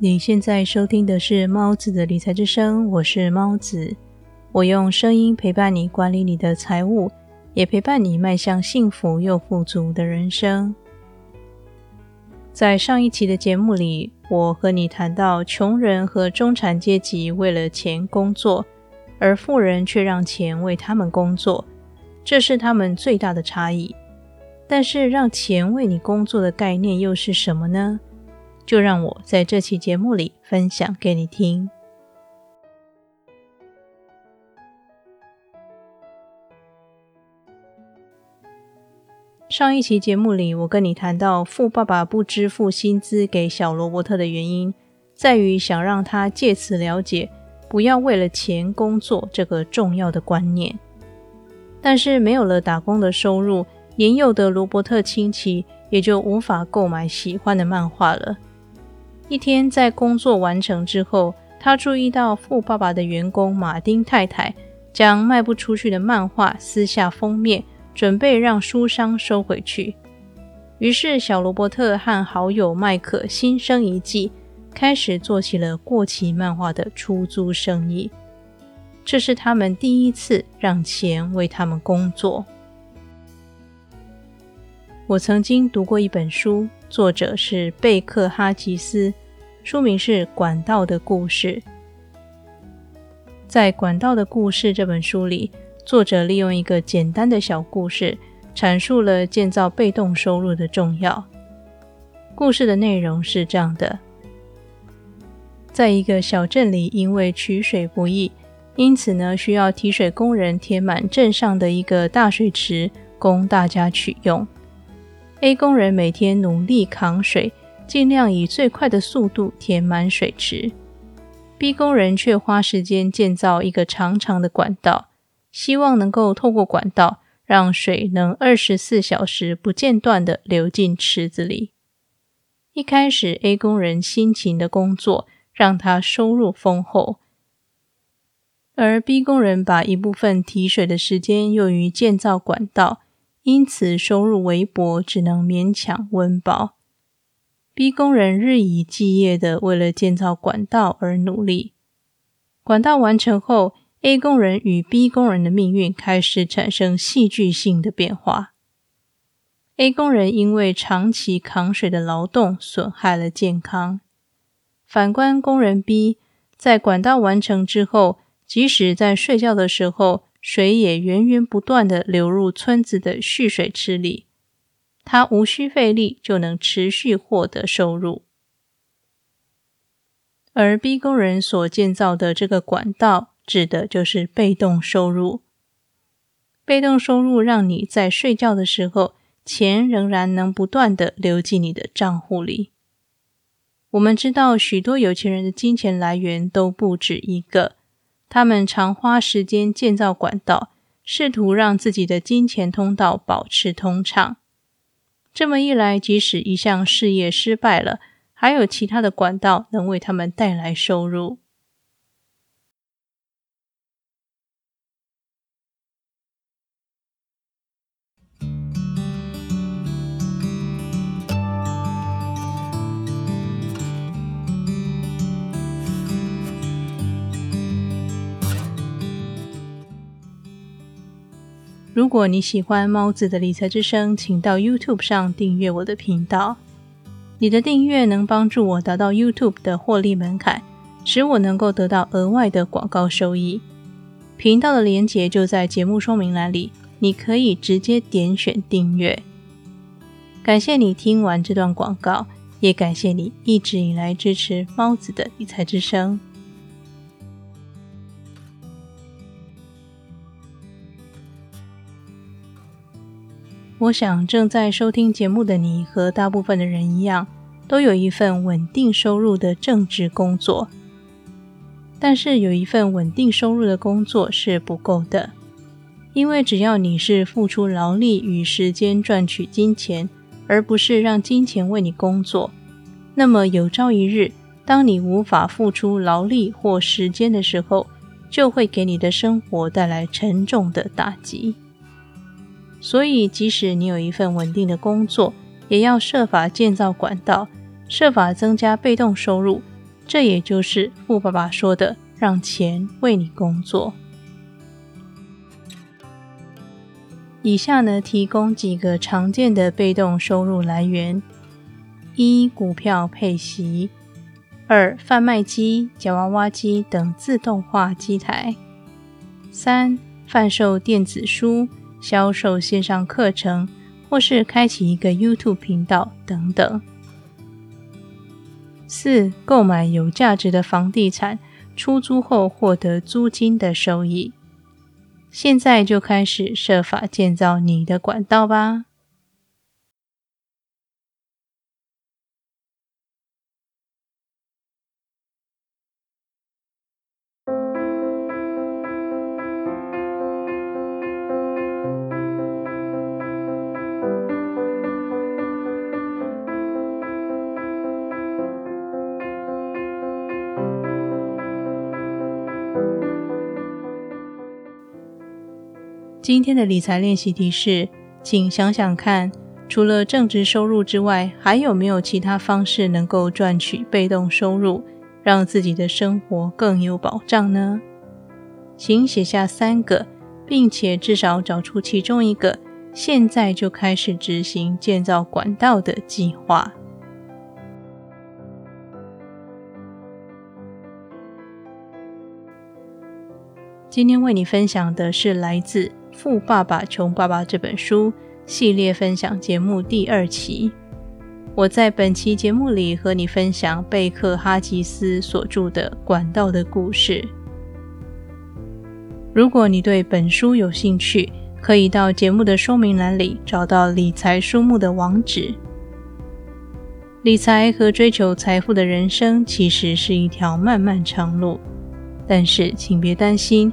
你现在收听的是猫子的理财之声，我是猫子，我用声音陪伴你管理你的财务，也陪伴你迈向幸福又富足的人生。在上一期的节目里，我和你谈到穷人和中产阶级为了钱工作，而富人却让钱为他们工作，这是他们最大的差异。但是，让钱为你工作的概念又是什么呢？就让我在这期节目里分享给你听。上一期节目里，我跟你谈到富爸爸不支付薪资给小罗伯特的原因，在于想让他借此了解不要为了钱工作这个重要的观念。但是，没有了打工的收入，年幼的罗伯特亲戚也就无法购买喜欢的漫画了。一天，在工作完成之后，他注意到富爸爸的员工马丁太太将卖不出去的漫画撕下封面，准备让书商收回去。于是，小罗伯特和好友麦克心生一计，开始做起了过期漫画的出租生意。这是他们第一次让钱为他们工作。我曾经读过一本书。作者是贝克哈吉斯，书名是《管道的故事》。在《管道的故事》这本书里，作者利用一个简单的小故事，阐述了建造被动收入的重要。故事的内容是这样的：在一个小镇里，因为取水不易，因此呢，需要提水工人填满镇上的一个大水池，供大家取用。A 工人每天努力扛水，尽量以最快的速度填满水池。B 工人却花时间建造一个长长的管道，希望能够透过管道让水能二十四小时不间断地流进池子里。一开始，A 工人辛勤的工作让他收入丰厚，而 B 工人把一部分提水的时间用于建造管道。因此，收入微薄，只能勉强温饱。B 工人日以继夜的为了建造管道而努力。管道完成后，A 工人与 B 工人的命运开始产生戏剧性的变化。A 工人因为长期扛水的劳动损害了健康。反观工人 B，在管道完成之后，即使在睡觉的时候。水也源源不断的流入村子的蓄水池里，他无需费力就能持续获得收入。而 B 工人所建造的这个管道，指的就是被动收入。被动收入让你在睡觉的时候，钱仍然能不断的流进你的账户里。我们知道，许多有钱人的金钱来源都不止一个。他们常花时间建造管道，试图让自己的金钱通道保持通畅。这么一来，即使一项事业失败了，还有其他的管道能为他们带来收入。如果你喜欢猫子的理财之声，请到 YouTube 上订阅我的频道。你的订阅能帮助我达到 YouTube 的获利门槛，使我能够得到额外的广告收益。频道的连结就在节目说明栏里，你可以直接点选订阅。感谢你听完这段广告，也感谢你一直以来支持猫子的理财之声。我想，正在收听节目的你和大部分的人一样，都有一份稳定收入的正职工作。但是，有一份稳定收入的工作是不够的，因为只要你是付出劳力与时间赚取金钱，而不是让金钱为你工作，那么有朝一日，当你无法付出劳力或时间的时候，就会给你的生活带来沉重的打击。所以，即使你有一份稳定的工作，也要设法建造管道，设法增加被动收入，这也就是富爸爸说的“让钱为你工作”。以下呢，提供几个常见的被动收入来源：一、股票配息；二、贩卖机、夹娃娃机等自动化机台；三、贩售电子书、销售线上课程，或是开启一个 YouTube 频道等等；四、购买有价值的房地产，出租后获得租金的收益。现在就开始设法建造你的管道吧。今天的理财练习题是，请想想看，除了正职收入之外，还有没有其他方式能够赚取被动收入，让自己的生活更有保障呢？请写下三个，并且至少找出其中一个，现在就开始执行建造管道的计划。今天为你分享的是来自。《富爸爸穷爸爸》这本书系列分享节目第二期，我在本期节目里和你分享贝克哈吉斯所著的《管道的故事》。如果你对本书有兴趣，可以到节目的说明栏里找到理财书目的网址。理财和追求财富的人生其实是一条漫漫长路，但是请别担心。